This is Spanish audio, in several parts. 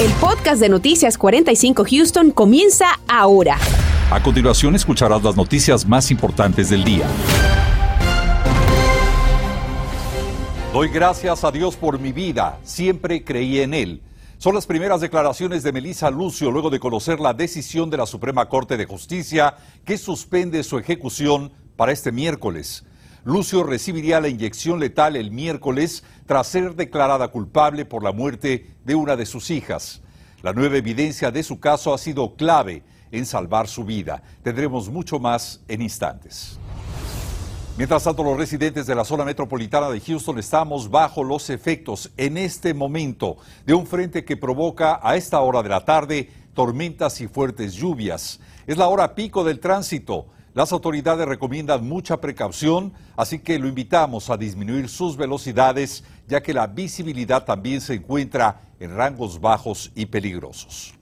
El podcast de Noticias 45 Houston comienza ahora. A continuación escucharás las noticias más importantes del día. Doy gracias a Dios por mi vida, siempre creí en Él. Son las primeras declaraciones de Melissa Lucio luego de conocer la decisión de la Suprema Corte de Justicia que suspende su ejecución para este miércoles. Lucio recibiría la inyección letal el miércoles tras ser declarada culpable por la muerte de una de sus hijas. La nueva evidencia de su caso ha sido clave en salvar su vida. Tendremos mucho más en instantes. Mientras tanto, los residentes de la zona metropolitana de Houston estamos bajo los efectos en este momento de un frente que provoca a esta hora de la tarde tormentas y fuertes lluvias. Es la hora pico del tránsito. Las autoridades recomiendan mucha precaución, así que lo invitamos a disminuir sus velocidades, ya que la visibilidad también se encuentra en rangos bajos y peligrosos.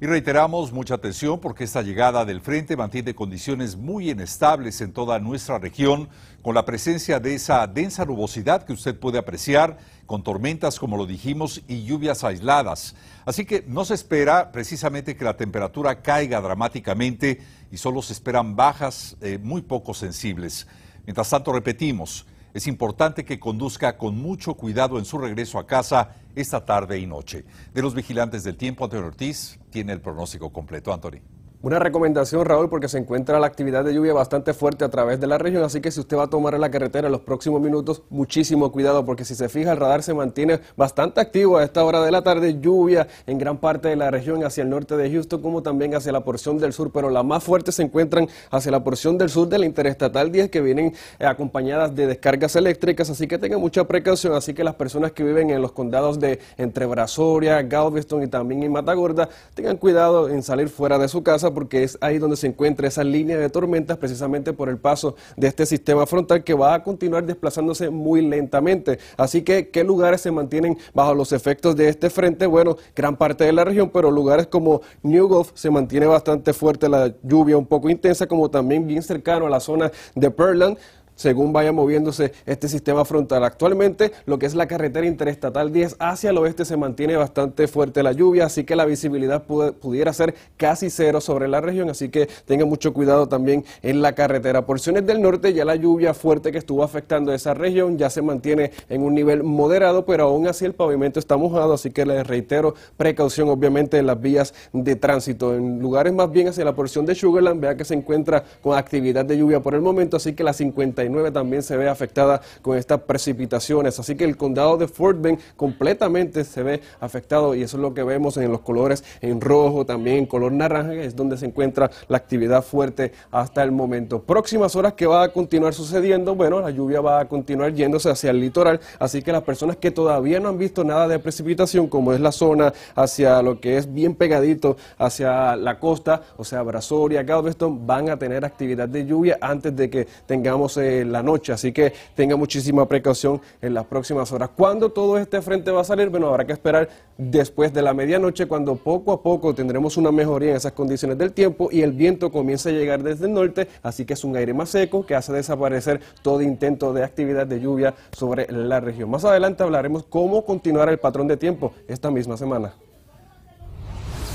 Y reiteramos mucha atención porque esta llegada del frente mantiene condiciones muy inestables en toda nuestra región, con la presencia de esa densa nubosidad que usted puede apreciar, con tormentas, como lo dijimos, y lluvias aisladas. Así que no se espera precisamente que la temperatura caiga dramáticamente y solo se esperan bajas eh, muy poco sensibles. Mientras tanto, repetimos, es importante que conduzca con mucho cuidado en su regreso a casa esta tarde y noche. De los vigilantes del tiempo, Antonio Ortiz tiene el pronóstico completo. Antonio. Una recomendación, Raúl, porque se encuentra la actividad de lluvia bastante fuerte a través de la región, así que si usted va a tomar la carretera en los próximos minutos, muchísimo cuidado, porque si se fija, el radar se mantiene bastante activo a esta hora de la tarde, lluvia en gran parte de la región hacia el norte de Houston, como también hacia la porción del sur, pero las más fuertes se encuentran hacia la porción del sur de la Interestatal 10, que vienen eh, acompañadas de descargas eléctricas, así que tengan mucha precaución, así que las personas que viven en los condados de entre Brazoria, Galveston y también en Matagorda, tengan cuidado en salir fuera de su casa, porque es ahí donde se encuentra esa línea de tormentas precisamente por el paso de este sistema frontal que va a continuar desplazándose muy lentamente. Así que, ¿qué lugares se mantienen bajo los efectos de este frente? Bueno, gran parte de la región, pero lugares como New Gulf se mantiene bastante fuerte la lluvia, un poco intensa, como también bien cercano a la zona de Pearland según vaya moviéndose este sistema frontal. Actualmente, lo que es la carretera interestatal 10 hacia el oeste se mantiene bastante fuerte la lluvia, así que la visibilidad pudiera ser casi cero sobre la región, así que tenga mucho cuidado también en la carretera. Porciones del norte, ya la lluvia fuerte que estuvo afectando esa región ya se mantiene en un nivel moderado, pero aún así el pavimento está mojado, así que les reitero precaución obviamente en las vías de tránsito. En lugares más bien hacia la porción de Sugarland, vea que se encuentra con actividad de lluvia por el momento, así que la 50 también se ve afectada con estas precipitaciones. Así que el condado de Fort Bend completamente se ve afectado y eso es lo que vemos en los colores en rojo, también en color naranja, es donde se encuentra la actividad fuerte hasta el momento. Próximas horas que va a continuar sucediendo, bueno, la lluvia va a continuar yéndose hacia el litoral, así que las personas que todavía no han visto nada de precipitación, como es la zona hacia lo que es bien pegadito hacia la costa, o sea, Brazoria, Galveston, van a tener actividad de lluvia antes de que tengamos eh, la noche, así que tenga muchísima precaución en las próximas horas. ¿Cuándo todo este frente va a salir? Bueno, habrá que esperar después de la medianoche, cuando poco a poco tendremos una mejoría en esas condiciones del tiempo y el viento comienza a llegar desde el norte, así que es un aire más seco que hace desaparecer todo intento de actividad de lluvia sobre la región. Más adelante hablaremos cómo continuar el patrón de tiempo esta misma semana.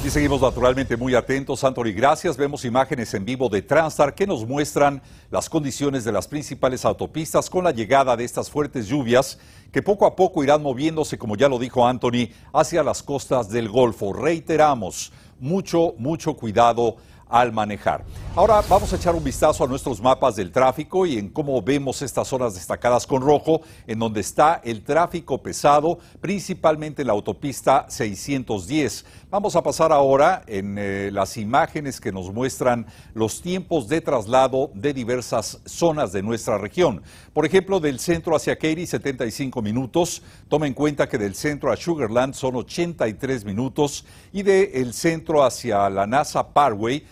Y seguimos naturalmente muy atentos, Anthony. Gracias. Vemos imágenes en vivo de Transtar que nos muestran las condiciones de las principales autopistas con la llegada de estas fuertes lluvias que poco a poco irán moviéndose, como ya lo dijo Anthony, hacia las costas del Golfo. Reiteramos, mucho, mucho cuidado al manejar. Ahora vamos a echar un vistazo a nuestros mapas del tráfico y en cómo vemos estas zonas destacadas con rojo, en donde está el tráfico pesado, principalmente en la autopista 610. Vamos a pasar ahora en eh, las imágenes que nos muestran los tiempos de traslado de diversas zonas de nuestra región. Por ejemplo, del centro hacia Katy, 75 minutos. Toma en cuenta que del centro a Sugarland son 83 minutos y del centro hacia la NASA Parkway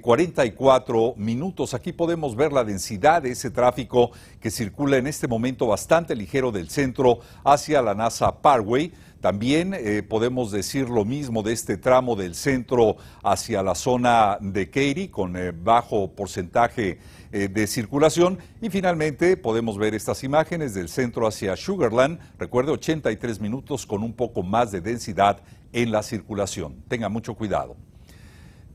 44 minutos. Aquí podemos ver la densidad de ese tráfico que circula en este momento bastante ligero del centro hacia la NASA Parkway. También eh, podemos decir lo mismo de este tramo del centro hacia la zona de Katy con eh, bajo porcentaje eh, de circulación. Y finalmente podemos ver estas imágenes del centro hacia Sugarland. Recuerde, 83 minutos con un poco más de densidad en la circulación. Tenga mucho cuidado.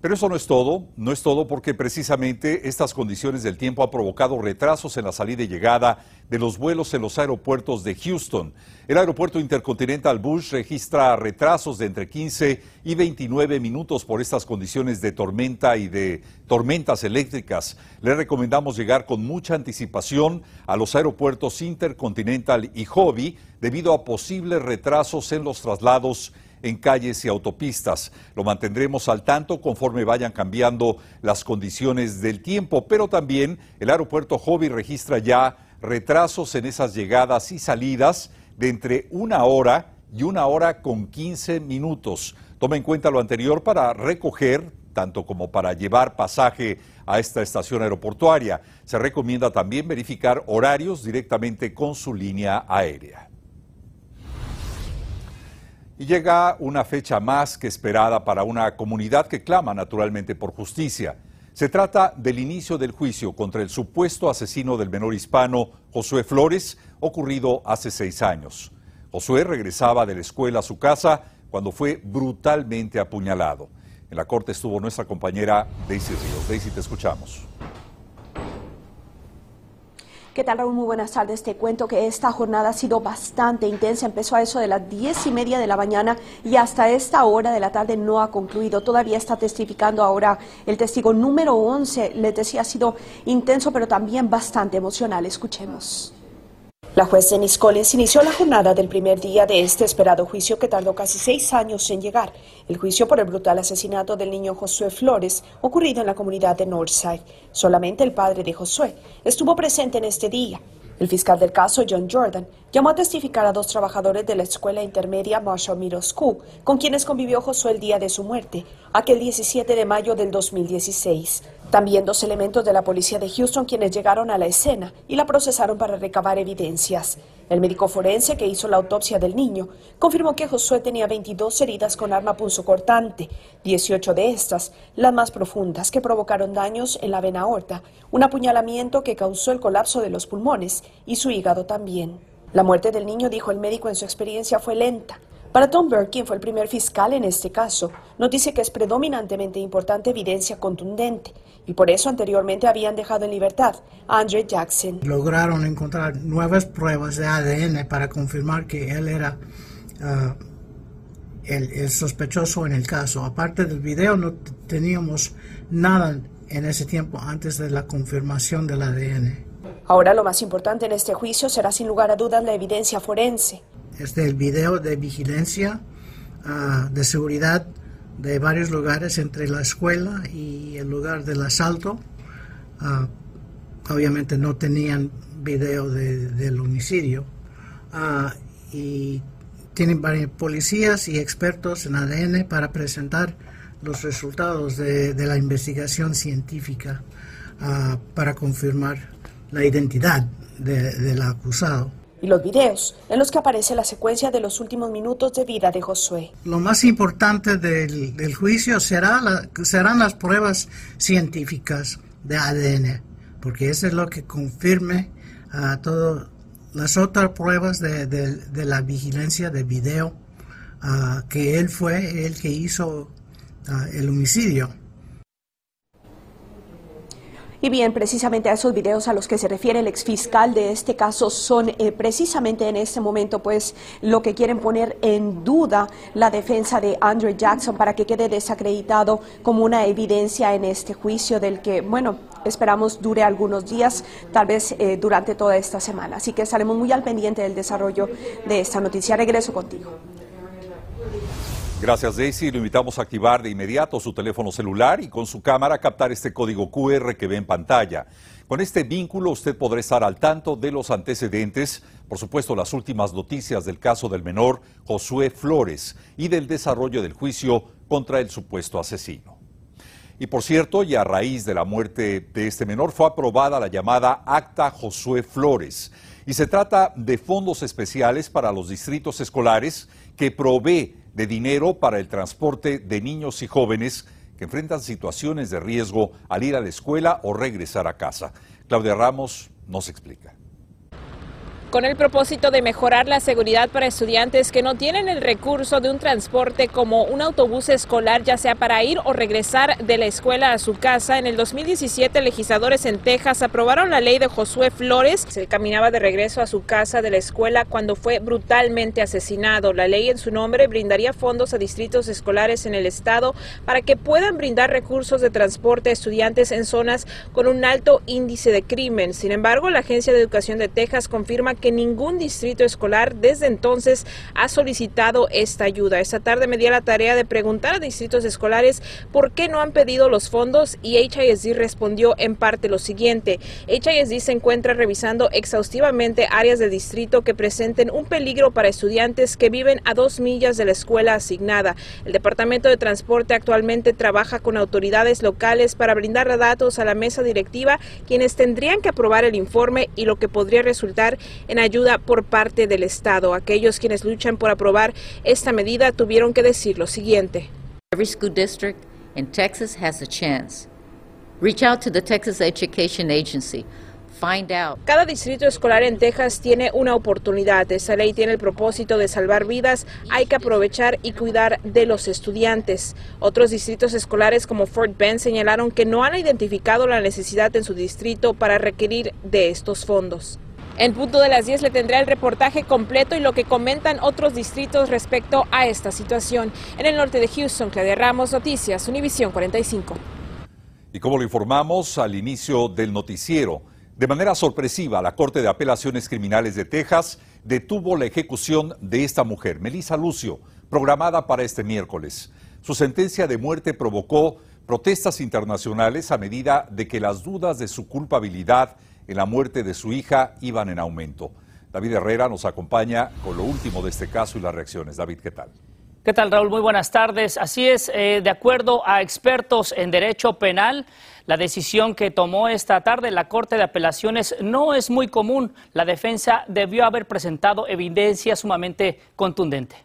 Pero eso no es todo, no es todo porque precisamente estas condiciones del tiempo han provocado retrasos en la salida y llegada de los vuelos en los aeropuertos de Houston. El aeropuerto Intercontinental Bush registra retrasos de entre 15 y 29 minutos por estas condiciones de tormenta y de tormentas eléctricas. Le recomendamos llegar con mucha anticipación a los aeropuertos Intercontinental y Hobby debido a posibles retrasos en los traslados en calles y autopistas. Lo mantendremos al tanto conforme vayan cambiando las condiciones del tiempo, pero también el aeropuerto Hobby registra ya retrasos en esas llegadas y salidas de entre una hora y una hora con 15 minutos. Tome en cuenta lo anterior para recoger, tanto como para llevar pasaje a esta estación aeroportuaria. Se recomienda también verificar horarios directamente con su línea aérea. Y llega una fecha más que esperada para una comunidad que clama naturalmente por justicia. Se trata del inicio del juicio contra el supuesto asesino del menor hispano Josué Flores, ocurrido hace seis años. Josué regresaba de la escuela a su casa cuando fue brutalmente apuñalado. En la corte estuvo nuestra compañera Daisy Ríos. Daisy, te escuchamos. ¿Qué tal, Raúl? Muy buenas tardes. Te cuento que esta jornada ha sido bastante intensa. Empezó a eso de las diez y media de la mañana y hasta esta hora de la tarde no ha concluido. Todavía está testificando ahora el testigo número 11. Les decía, ha sido intenso, pero también bastante emocional. Escuchemos. La juez Denise Collins inició la jornada del primer día de este esperado juicio que tardó casi seis años en llegar, el juicio por el brutal asesinato del niño Josué Flores ocurrido en la comunidad de Northside. Solamente el padre de Josué estuvo presente en este día. El fiscal del caso, John Jordan, llamó a testificar a dos trabajadores de la escuela intermedia Marshall Middle School, con quienes convivió Josué el día de su muerte, aquel 17 de mayo del 2016. También dos elementos de la policía de Houston quienes llegaron a la escena y la procesaron para recabar evidencias. El médico forense que hizo la autopsia del niño confirmó que Josué tenía 22 heridas con arma punzocortante, 18 de estas, las más profundas, que provocaron daños en la vena aorta, un apuñalamiento que causó el colapso de los pulmones y su hígado también. La muerte del niño, dijo el médico en su experiencia, fue lenta. Para Tom Burke, quien fue el primer fiscal en este caso, nos dice que es predominantemente importante evidencia contundente y por eso anteriormente habían dejado en libertad a Andrew Jackson. Lograron encontrar nuevas pruebas de ADN para confirmar que él era ah, el, sospechoso en el caso. Aparte del video, no teníamos nada en ese tiempo antes de la confirmación del ADN. Ahora lo más importante en este juicio será sin lugar a dudas la evidencia forense es el video de vigilancia ah, de seguridad de varios lugares entre la escuela y el lugar del asalto. Ah, obviamente no tenían video del homicidio. Ah, y tienen varios policías y expertos en ADN para presentar los resultados de, la investigación científica para confirmar la identidad del acusado los videos en los que aparece la secuencia de los últimos minutos de vida de Josué. Lo más importante del, juicio será serán las pruebas científicas de ADN, porque eso es lo que confirme a todas las otras pruebas de, la vigilancia de video, que él fue el que hizo el homicidio. Y bien, precisamente a esos videos a los que se refiere el exfiscal de este caso son eh, precisamente en este momento pues lo que quieren poner en duda la defensa de Andrew Jackson para que quede desacreditado como una evidencia en este juicio del que, bueno, esperamos dure algunos días, tal vez eh, durante toda esta semana. Así que estaremos muy al pendiente del desarrollo de esta noticia. Regreso contigo. Gracias Daisy. Lo invitamos a activar de inmediato su teléfono celular y con su cámara captar este código QR que ve en pantalla. Con este vínculo usted podrá estar al tanto de los antecedentes, por supuesto las últimas noticias del caso del menor Josué Flores y del desarrollo del juicio contra el supuesto asesino. Y por cierto, y a raíz de la muerte de este menor, fue aprobada la llamada Acta Josué Flores. Y se trata de fondos especiales para los distritos escolares que provee de dinero para el transporte de niños y jóvenes que enfrentan situaciones de riesgo al ir a la escuela o regresar a casa. Claudia Ramos nos explica con el propósito de mejorar la seguridad para estudiantes que no tienen el recurso de un transporte como un autobús escolar, ya sea para ir o regresar de la escuela a su casa. En el 2017, legisladores en Texas aprobaron la ley de Josué Flores. Se caminaba de regreso a su casa de la escuela cuando fue brutalmente asesinado. La ley en su nombre brindaría fondos a distritos escolares en el estado para que puedan brindar recursos de transporte a estudiantes en zonas con un alto índice de crimen. Sin embargo, la Agencia de Educación de Texas confirma que ningún distrito escolar desde entonces ha solicitado esta ayuda. Esta tarde me di la tarea de preguntar a distritos escolares por qué no han pedido los fondos y HISD respondió en parte lo siguiente. HISD se encuentra revisando exhaustivamente áreas del distrito que presenten un peligro para estudiantes que viven a dos millas de la escuela asignada. El Departamento de Transporte actualmente trabaja con autoridades locales para brindar datos a la mesa directiva, quienes tendrían que aprobar el informe y lo que podría resultar en ayuda por parte del Estado. Aquellos quienes luchan por aprobar esta medida tuvieron que decir lo siguiente. Every school district in Texas has a chance. Reach out to the Texas Education Agency. Find out. Cada distrito escolar en Texas tiene una oportunidad. Esa ley tiene el propósito de salvar vidas. Hay que aprovechar y cuidar de los estudiantes. Otros distritos escolares como Fort Bend señalaron que no han identificado la necesidad en su distrito para requerir de estos fondos. En punto de las 10 le tendrá el reportaje completo y lo que comentan otros distritos respecto a esta situación. En el norte de Houston, Claudia Ramos, Noticias, Univisión 45. Y como lo informamos al inicio del noticiero, de manera sorpresiva, la Corte de Apelaciones Criminales de Texas detuvo la ejecución de esta mujer, Melissa Lucio, programada para este miércoles. Su sentencia de muerte provocó protestas internacionales a medida de que las dudas de su culpabilidad en la muerte de su hija iban en aumento. David Herrera nos acompaña con lo último de este caso y las reacciones. David, ¿qué tal? ¿Qué tal, Raúl? Muy buenas tardes. Así es, eh, de acuerdo a expertos en derecho penal, la decisión que tomó esta tarde la Corte de Apelaciones no es muy común. La defensa debió haber presentado evidencia sumamente contundente.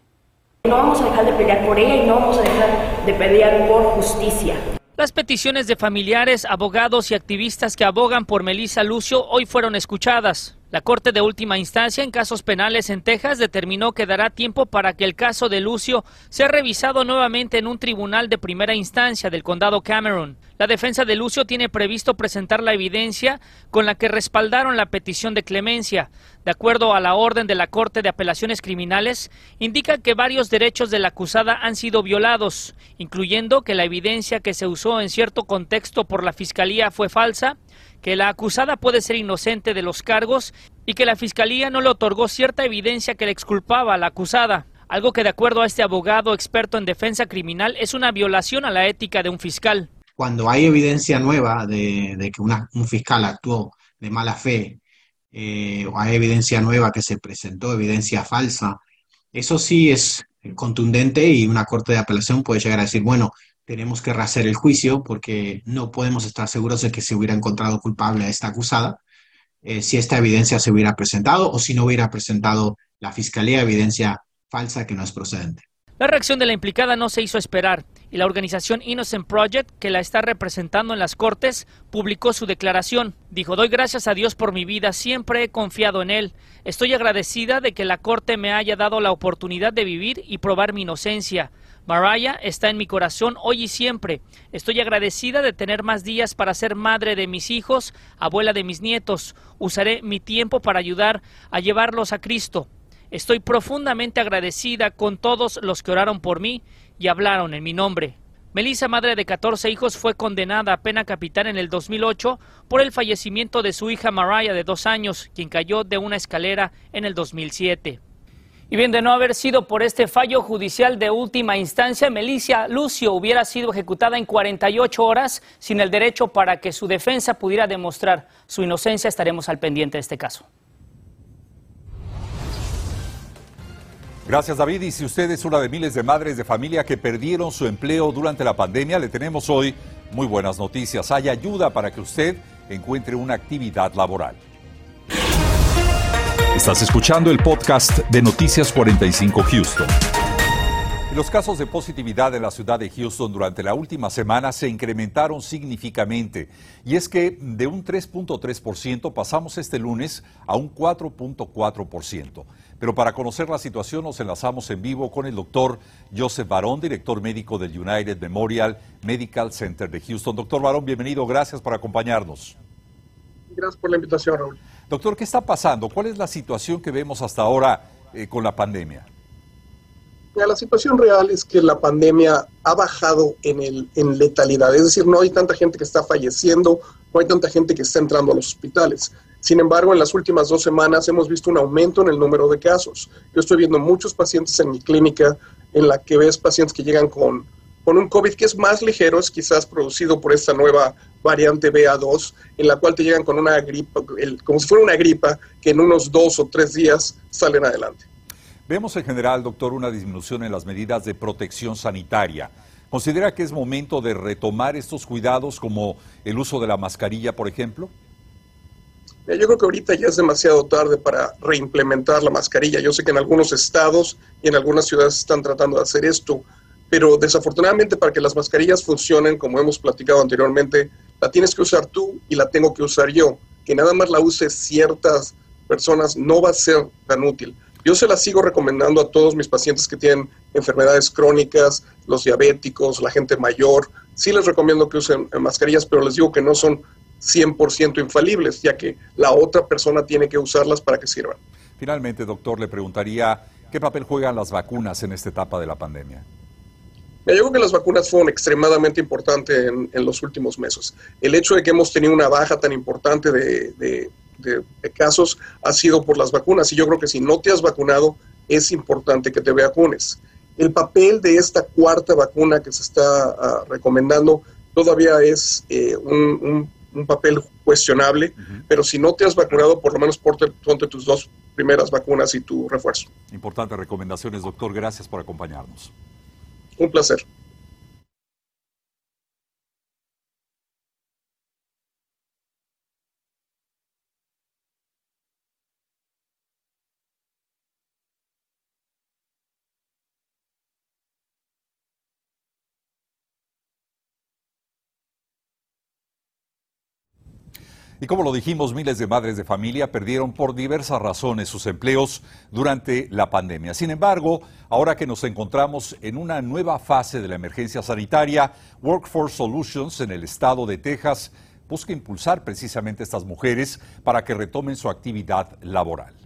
No vamos a dejar de pelear por ella y no vamos a dejar de pelear por justicia. Las peticiones de familiares, abogados y activistas que abogan por Melissa Lucio hoy fueron escuchadas. La Corte de Última Instancia en casos penales en Texas determinó que dará tiempo para que el caso de Lucio sea revisado nuevamente en un tribunal de primera instancia del condado Cameron. La defensa de Lucio tiene previsto presentar la evidencia con la que respaldaron la petición de clemencia. De acuerdo a la orden de la Corte de Apelaciones Criminales, indica que varios derechos de la acusada han sido violados, incluyendo que la evidencia que se usó en cierto contexto por la Fiscalía fue falsa, que la acusada puede ser inocente de los cargos y que la Fiscalía no le otorgó cierta evidencia que le exculpaba a la acusada. Algo que de acuerdo a este abogado experto en defensa criminal es una violación a la ética de un fiscal. Cuando hay evidencia nueva de, que un fiscal actuó de mala fe eh, o hay evidencia nueva que se presentó, evidencia falsa, eso sí es contundente y una corte de apelación puede llegar a decir, bueno, tenemos que rehacer el juicio porque no podemos estar seguros de que se hubiera encontrado culpable a esta acusada eh, si esta evidencia se hubiera presentado o si no hubiera presentado la fiscalía evidencia falsa que no es procedente. La reacción de la implicada no se hizo esperar y la organización Innocent Project, que la está representando en las Cortes, publicó su declaración. Dijo, doy gracias a Dios por mi vida, siempre he confiado en Él. Estoy agradecida de que la Corte me haya dado la oportunidad de vivir y probar mi inocencia. Mariah está en mi corazón hoy y siempre. Estoy agradecida de tener más días para ser madre de mis hijos, abuela de mis nietos. Usaré mi tiempo para ayudar a llevarlos a Cristo. Estoy profundamente agradecida con todos los que oraron por mí y hablaron en mi nombre. Melissa, madre de 14 hijos, fue condenada a pena capital en el 2008 por el fallecimiento de su hija Mariah de dos años, quien cayó de una escalera en el 2007. Y bien, de no haber sido por este fallo judicial de última instancia, Melissa Lucio hubiera sido ejecutada en 48 horas sin el derecho para que su defensa pudiera demostrar su inocencia. Estaremos al pendiente de este caso. Gracias David. Y si usted es una de miles de madres de familia que perdieron su empleo durante la pandemia, le tenemos hoy muy buenas noticias. Hay ayuda para que usted encuentre una actividad laboral. Estás escuchando el podcast de Noticias 45 Houston. Los casos de positividad en la ciudad de Houston durante la última semana se incrementaron significativamente. Y es que de un 3.3% pasamos este lunes a un 4.4%. Pero para conocer la situación nos enlazamos en vivo con el doctor Joseph Barón, director médico del United Memorial Medical Center de Houston. Doctor Barón, bienvenido. Gracias por acompañarnos. Gracias por la invitación, Raúl. Doctor, ¿qué está pasando? ¿Cuál es la situación que vemos hasta ahora eh, con la pandemia? la situación real es que la pandemia ha bajado en, el, en letalidad, es decir, no hay tanta gente que está falleciendo, no hay tanta gente que está entrando a los hospitales. Sin embargo, en las últimas dos semanas hemos visto un aumento en el número de casos. Yo estoy viendo muchos pacientes en mi clínica en la que ves pacientes que llegan con, con un COVID que es más ligero, es quizás producido por esta nueva variante BA2, en la cual te llegan con una gripa, como si fuera una gripa, que en unos dos o tres días salen adelante. Vemos en general, doctor, una disminución en las medidas de protección sanitaria. ¿Considera que es momento de retomar estos cuidados como el uso de la mascarilla, por ejemplo? Yo creo que ahorita ya es demasiado tarde para reimplementar la mascarilla. Yo sé que en algunos estados y en algunas ciudades están tratando de hacer esto, pero desafortunadamente para que las mascarillas funcionen, como hemos platicado anteriormente, la tienes que usar tú y la tengo que usar yo. Que nada más la use ciertas personas no va a ser tan útil. Yo se las sigo recomendando a todos mis pacientes que tienen enfermedades crónicas, los diabéticos, la gente mayor. Sí les recomiendo que usen mascarillas, pero les digo que no son 100% infalibles, ya que la otra persona tiene que usarlas para que sirvan. Finalmente, doctor, le preguntaría, ¿qué papel juegan las vacunas en esta etapa de la pandemia? Yo creo que las vacunas fueron extremadamente importantes en, los últimos meses. El hecho de que hemos tenido una baja tan importante de de, casos ha sido por las vacunas. Y yo creo que si no te has vacunado, es importante que te vacunes. El papel de esta cuarta vacuna que se está ah, recomendando todavía es eh, un, papel cuestionable, pero si no te has vacunado, por lo menos ponte, ponte tus dos primeras vacunas y tu refuerzo. Importantes recomendaciones, doctor. Gracias por acompañarnos. Un placer. Y como lo dijimos, miles de madres de familia perdieron por diversas razones sus empleos durante la pandemia. Sin embargo, ahora que nos encontramos en una nueva fase de la emergencia sanitaria, Workforce Solutions en el estado de Texas busca impulsar precisamente a estas mujeres para que retomen su actividad laboral.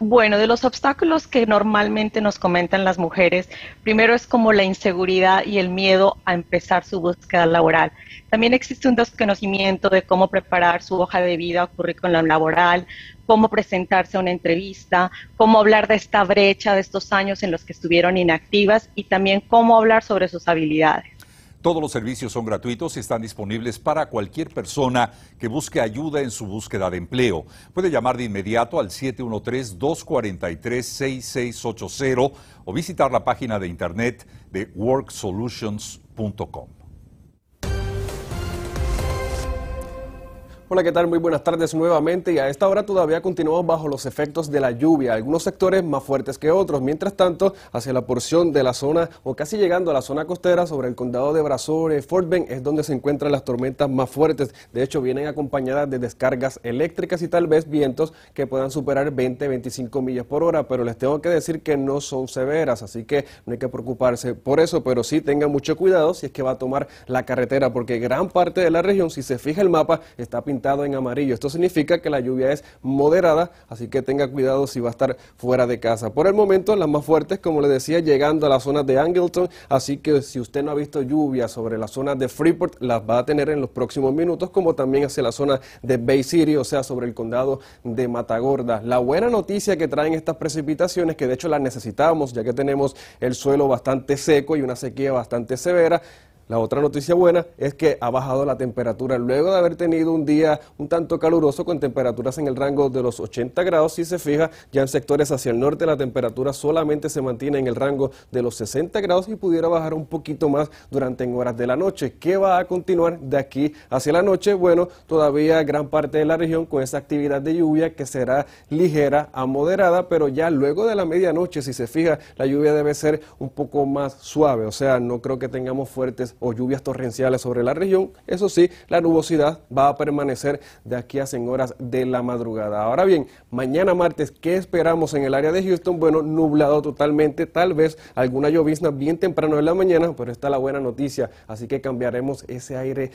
Bueno, de los obstáculos que normalmente nos comentan las mujeres, primero es como la inseguridad y el miedo a empezar su búsqueda laboral. También existe un desconocimiento de cómo preparar su hoja de vida o currículum laboral, cómo presentarse a una entrevista, cómo hablar de esta brecha de estos años en los que estuvieron inactivas y también cómo hablar sobre sus habilidades. Todos los servicios son gratuitos y están disponibles para cualquier persona que busque ayuda en su búsqueda de empleo. Puede llamar de inmediato al 713-243-6680 o visitar la página de internet de worksolutions.com. Hola, ¿qué tal? Muy buenas tardes nuevamente y a esta hora todavía continuamos bajo los efectos de la lluvia, algunos sectores más fuertes que otros. Mientras tanto, hacia la porción de la zona o casi llegando a la zona costera sobre el condado de Brazos, Fort Bend es donde se encuentran las tormentas más fuertes. De hecho, vienen acompañadas de descargas eléctricas y tal vez vientos que puedan superar 20-25 millas por hora, pero les tengo que decir que no son severas, así que no hay que preocuparse por eso, pero sí tengan mucho cuidado si es que va a tomar la carretera, porque gran parte de la región, si se fija el mapa, está en amarillo. Esto significa que la lluvia es moderada, así que tenga cuidado si va a estar fuera de casa. Por el momento, las más fuertes, como le decía, llegando a la zona de Angleton, así que si usted no ha visto lluvia sobre la zona de Freeport, las va a tener en los próximos minutos, como también hacia la zona de Bay City, o sea, sobre el condado de Matagorda. La buena noticia que traen estas precipitaciones, que de hecho las necesitamos, ya que tenemos el suelo bastante seco y una sequía bastante severa, La otra noticia buena es que ha bajado la temperatura luego de haber tenido un día un tanto caluroso con temperaturas en el rango de los 80 grados. Si se fija, ya en sectores hacia el norte la temperatura solamente se mantiene en el rango de los 60 grados y pudiera bajar un poquito más durante en horas de la noche. ¿Qué va a continuar de aquí hacia la noche? Bueno, todavía gran parte de la región con esa actividad de lluvia que será ligera a moderada, pero ya luego de la medianoche, si se fija, la lluvia debe ser un poco más suave, o sea, no creo que tengamos fuertes o lluvias torrenciales sobre la región. Eso sí, la nubosidad va a permanecer de aquí a en horas de la madrugada. Ahora bien, mañana martes, ¿qué esperamos en el área de Houston? Bueno, nublado totalmente, tal vez alguna llovizna bien temprano en la mañana, pero está la buena noticia, así que cambiaremos ese aire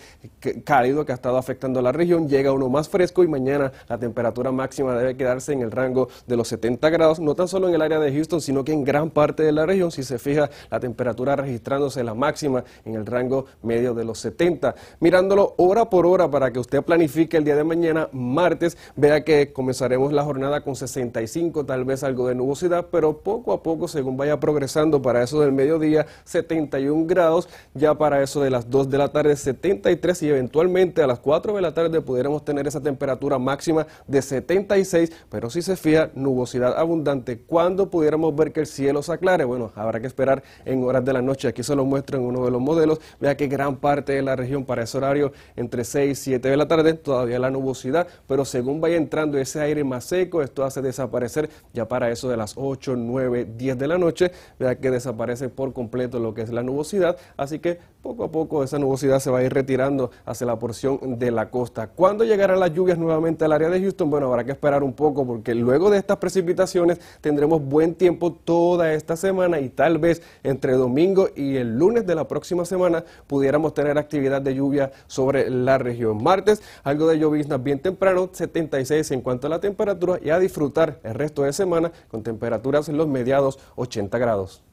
cálido que ha estado afectando a la región, llega uno más fresco y mañana la temperatura máxima debe quedarse en el rango de los 70 grados, no tan solo en el área de Houston, sino que en gran parte de la región, si se fija la temperatura registrándose la máxima en el rango medio de los 70. Mirándolo hora por hora para que usted planifique el día de mañana, martes, vea que comenzaremos la jornada con 65, tal vez algo de nubosidad, pero poco a poco, según vaya progresando para eso del mediodía, 71 grados, ya para eso de las 2 de la tarde, 73 y eventualmente a las 4 de la tarde pudiéramos tener esa temperatura máxima de 76, pero si se fija, nubosidad abundante. ¿Cuándo pudiéramos ver que el cielo se aclare? Bueno, habrá que esperar en horas de la noche. Aquí se lo muestro en uno de los modelos. Vea que gran parte de la región para ese horario, entre 6 y 7 de la tarde, todavía la nubosidad, pero según vaya entrando ese aire más seco, esto hace desaparecer ya para eso de las 8, 9, 10 de la noche, vea que desaparece por completo lo que es la nubosidad, así que poco a poco esa nubosidad se va a ir retirando hacia la porción de la costa. ¿Cuándo llegarán las lluvias nuevamente al área de Houston? Bueno, habrá que esperar un poco porque luego de estas precipitaciones tendremos buen tiempo toda esta semana y tal vez entre domingo y el lunes de la próxima semana pudiéramos tener actividad de lluvia sobre la región. Martes, algo de lloviznas bien temprano, 76 en cuanto a la temperatura y a disfrutar el resto de semana con temperaturas en los mediados 80 grados.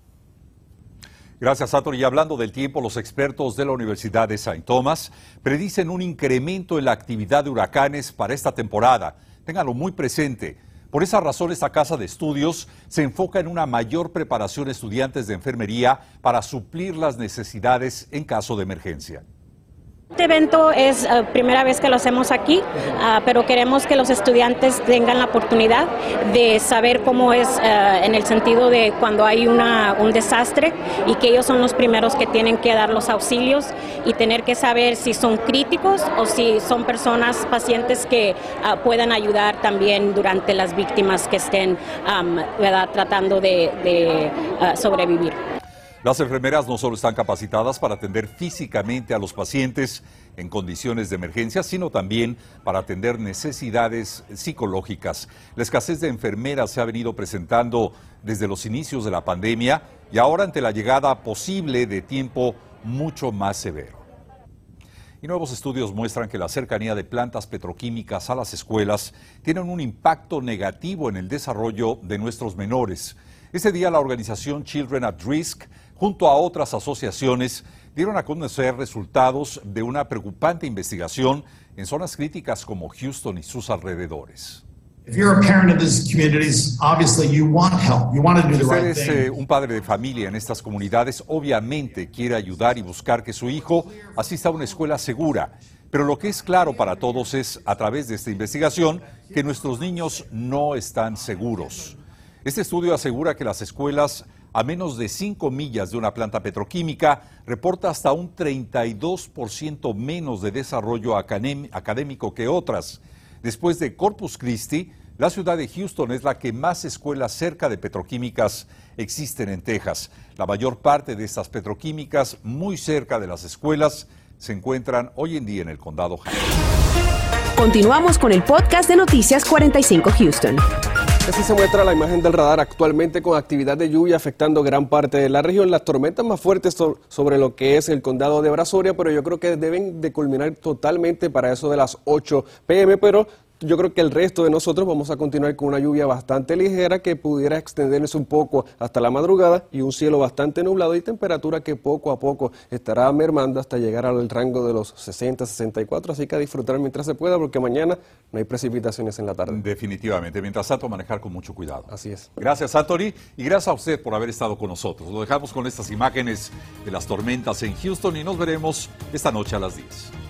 Gracias, Sator. Y hablando del tiempo, los expertos de la Universidad de St. Thomas predicen un incremento en la actividad de huracanes para esta temporada. Ténganlo muy presente. Por esa razón, esta casa de estudios se enfoca en una mayor preparación de estudiantes de enfermería para suplir las necesidades en caso de emergencia. Este evento es la eh, primera vez que lo hacemos aquí, ah, pero queremos que los estudiantes tengan la oportunidad de saber cómo es eh, en el sentido de cuando hay una, un desastre y que ellos son los primeros que tienen que dar los auxilios y tener que saber si son críticos o si son personas, pacientes que uh, puedan ayudar también durante las víctimas que estén tratando de, ah, sobrevivir. Las enfermeras no solo están capacitadas para atender físicamente a los pacientes en condiciones de emergencia, sino también para atender necesidades psicológicas. La escasez de enfermeras se ha venido presentando desde los inicios de la pandemia y ahora ante la llegada posible de tiempo mucho más severo. Y nuevos estudios muestran que la cercanía de plantas petroquímicas a las escuelas tienen un impacto negativo en el desarrollo de nuestros menores. Ese día la organización Children at Risk junto a otras asociaciones, dieron a conocer resultados de una preocupante investigación en zonas críticas como Houston y sus alrededores. Si eres eh, un padre de familia en estas comunidades, obviamente quiere ayudar y buscar que su hijo asista a una escuela segura. Pero lo que es claro para todos es, a través de esta investigación, que nuestros niños no están seguros. Este estudio asegura que las escuelas a menos de 5 millas de una planta petroquímica, reporta hasta un 32% menos de desarrollo académico que otras. Después de Corpus Christi, la ciudad de Houston es la que más escuelas cerca de petroquímicas existen en Texas. La mayor parte de estas petroquímicas, muy cerca de las escuelas, se encuentran hoy en día en el condado. Continuamos con el podcast de Noticias 45 Houston. Así se muestra la imagen del radar actualmente con actividad de lluvia afectando gran parte de la región. Las tormentas más fuertes sobre lo que es el condado de Brazoria, pero yo creo que deben de culminar totalmente para eso de las 8 pm, pero yo creo que el resto de nosotros vamos a continuar con una lluvia bastante ligera que pudiera extenderse un poco hasta la madrugada y un cielo bastante nublado y temperatura que poco a poco estará mermando hasta llegar al rango de los 60, 64, así que a disfrutar mientras se pueda porque mañana no hay precipitaciones en la tarde. Definitivamente, mientras tanto manejar con mucho cuidado. Así es. Gracias Anthony y gracias a usted por haber estado con nosotros. Lo dejamos con estas imágenes de las tormentas en Houston y nos veremos esta noche a las 10.